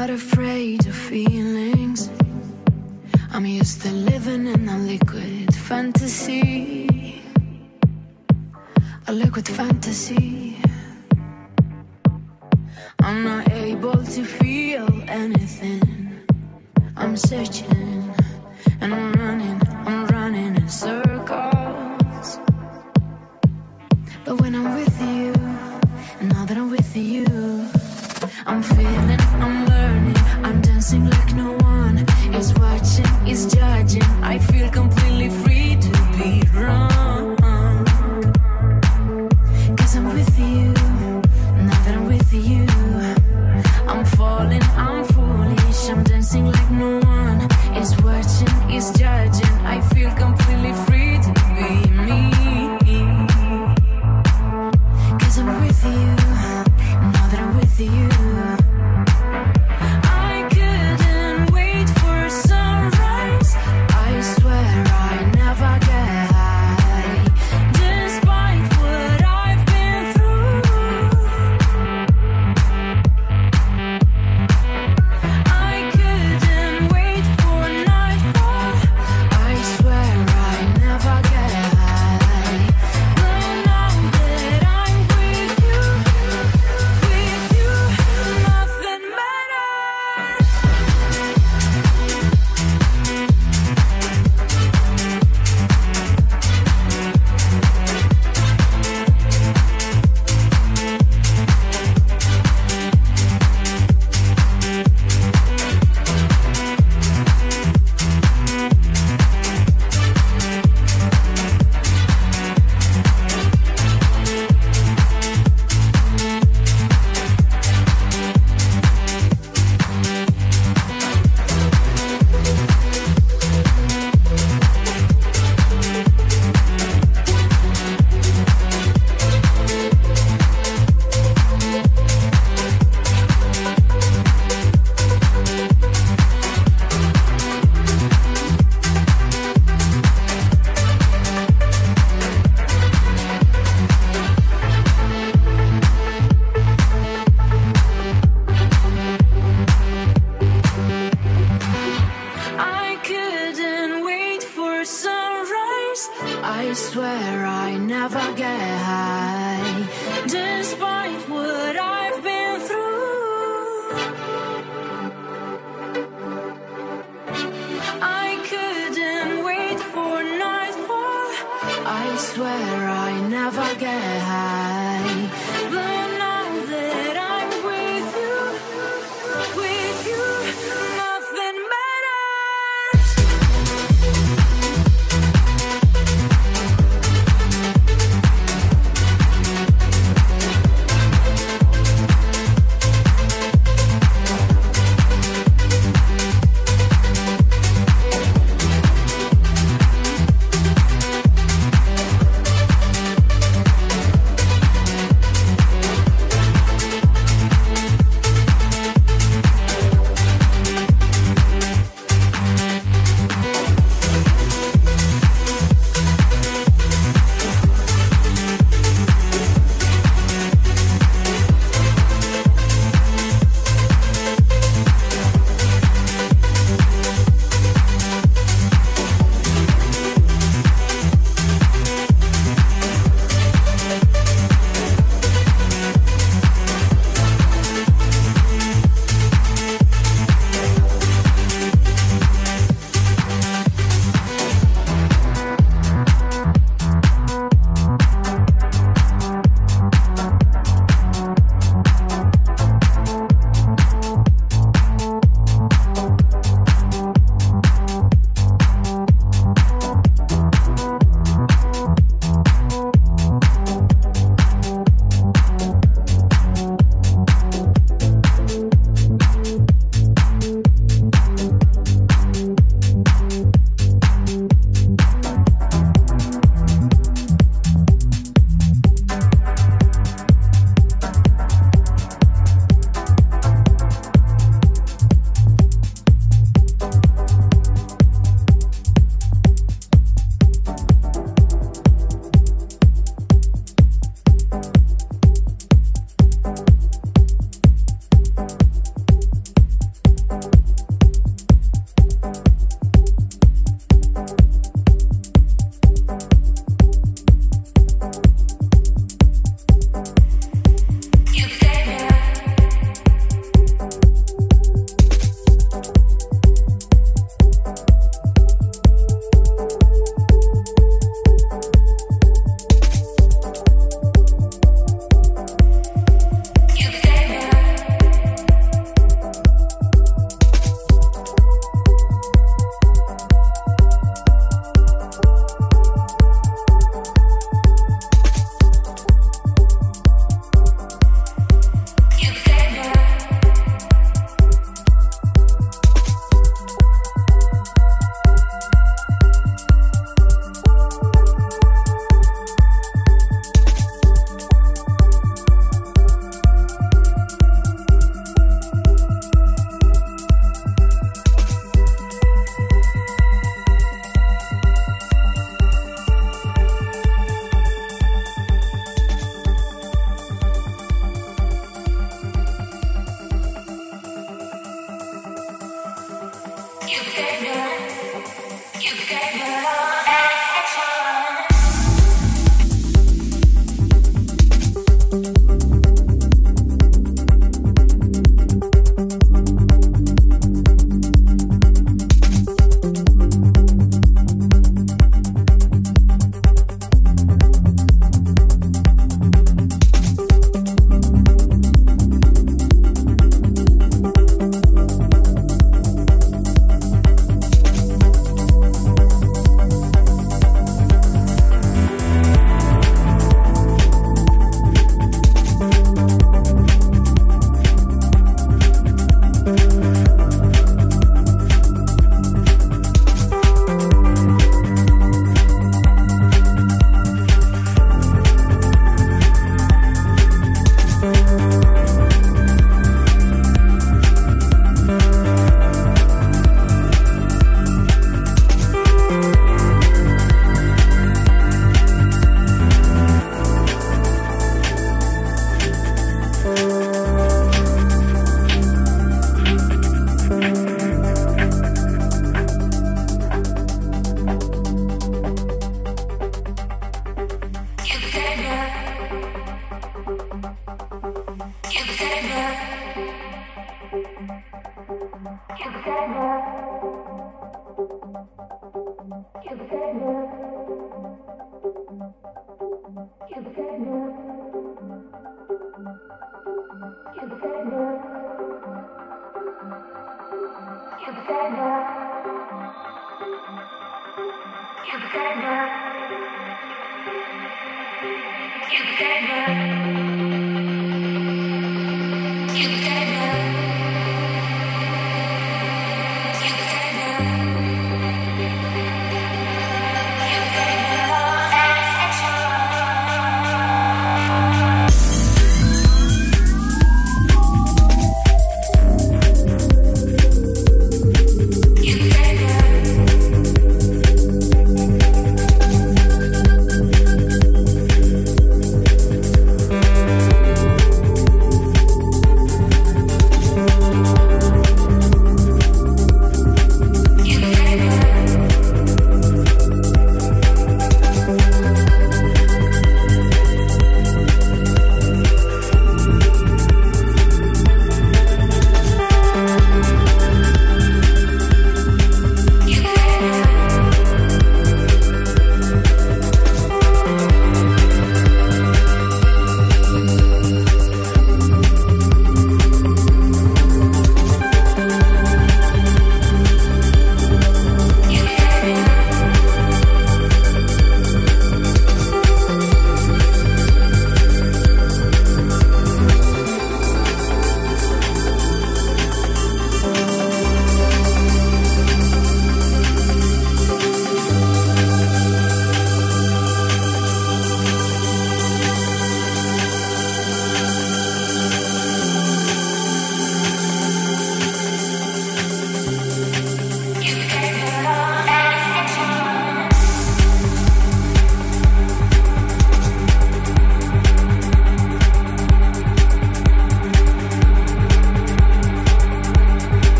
not afraid of feelings. I'm used to living in a liquid fantasy. A liquid fantasy. I'm not able to feel anything. I'm searching and I'm running.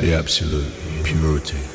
The absolute purity.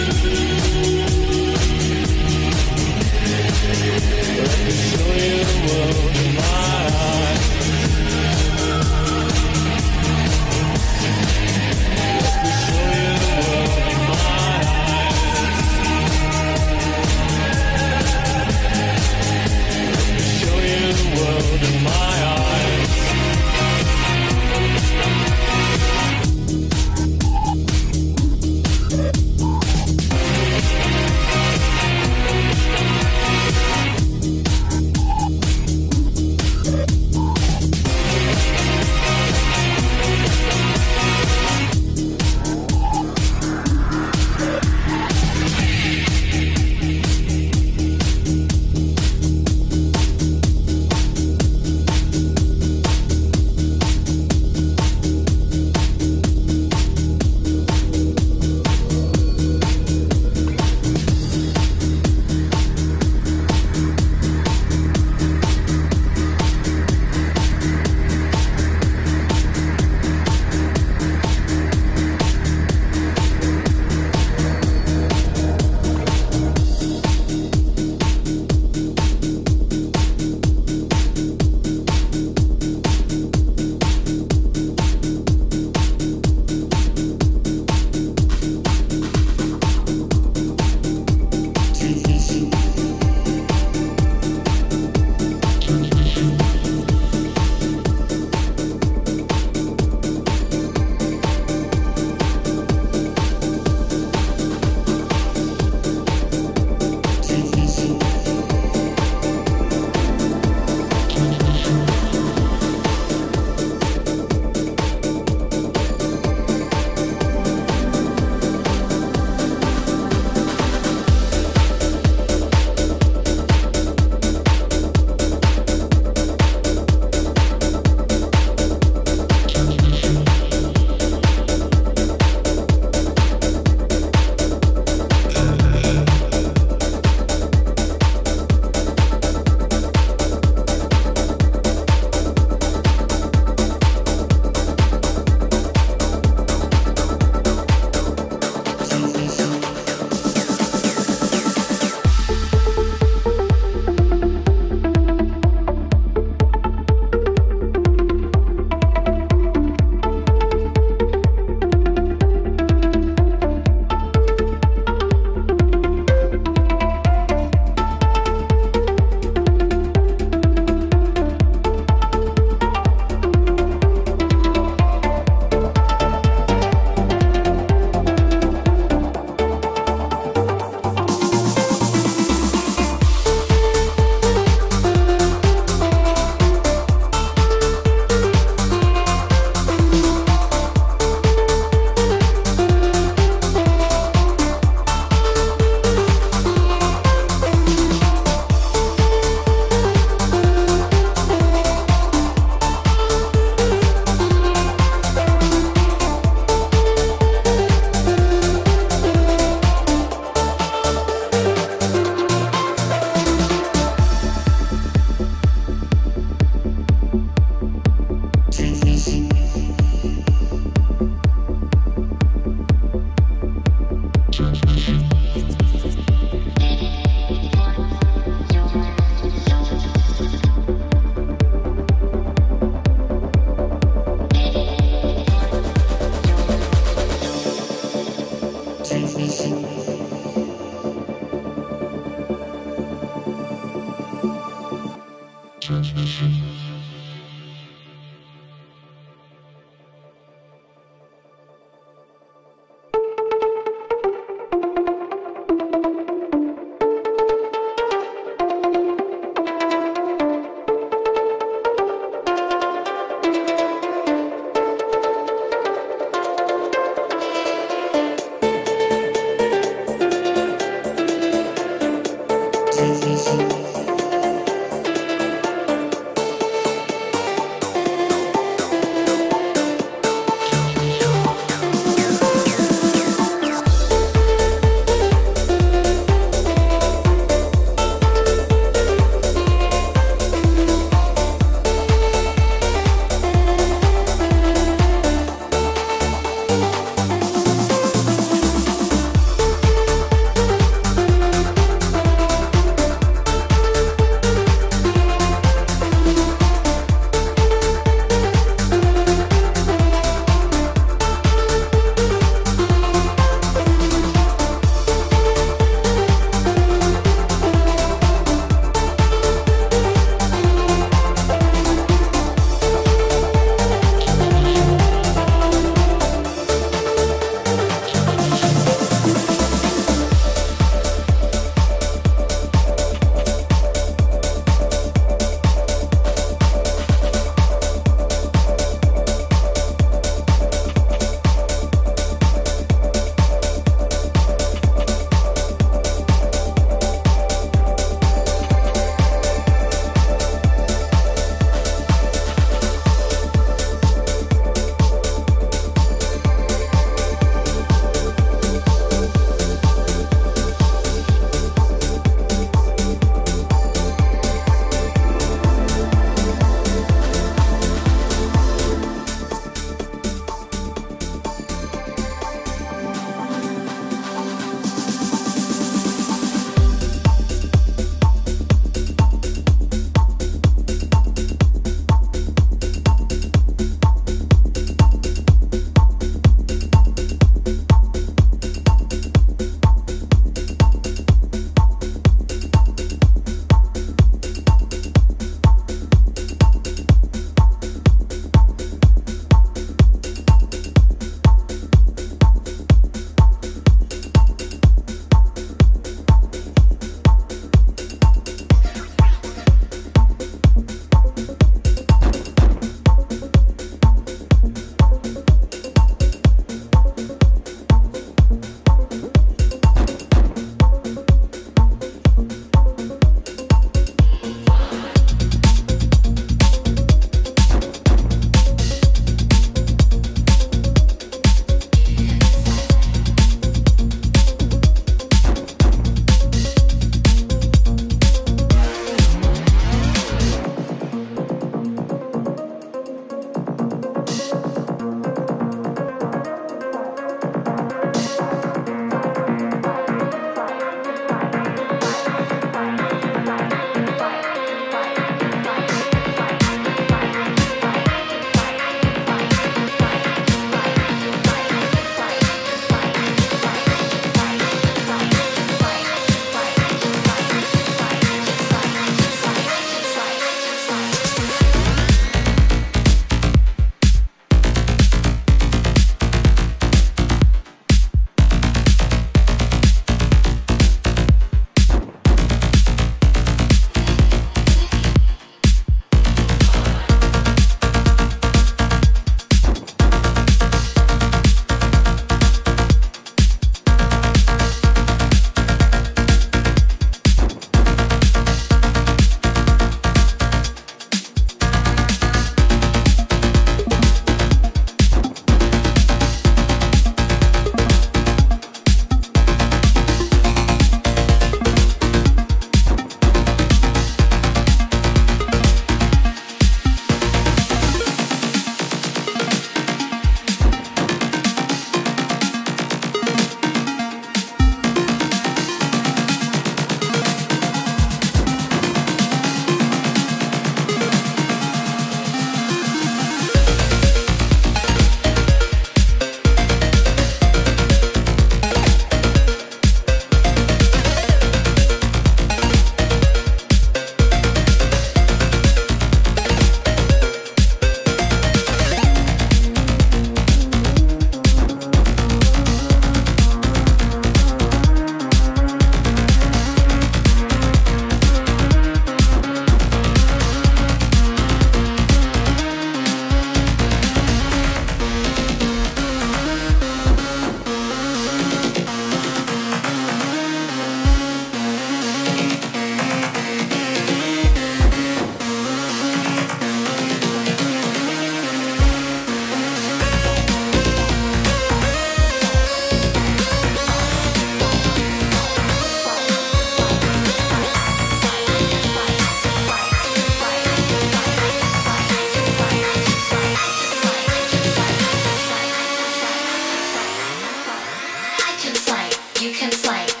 you can slay.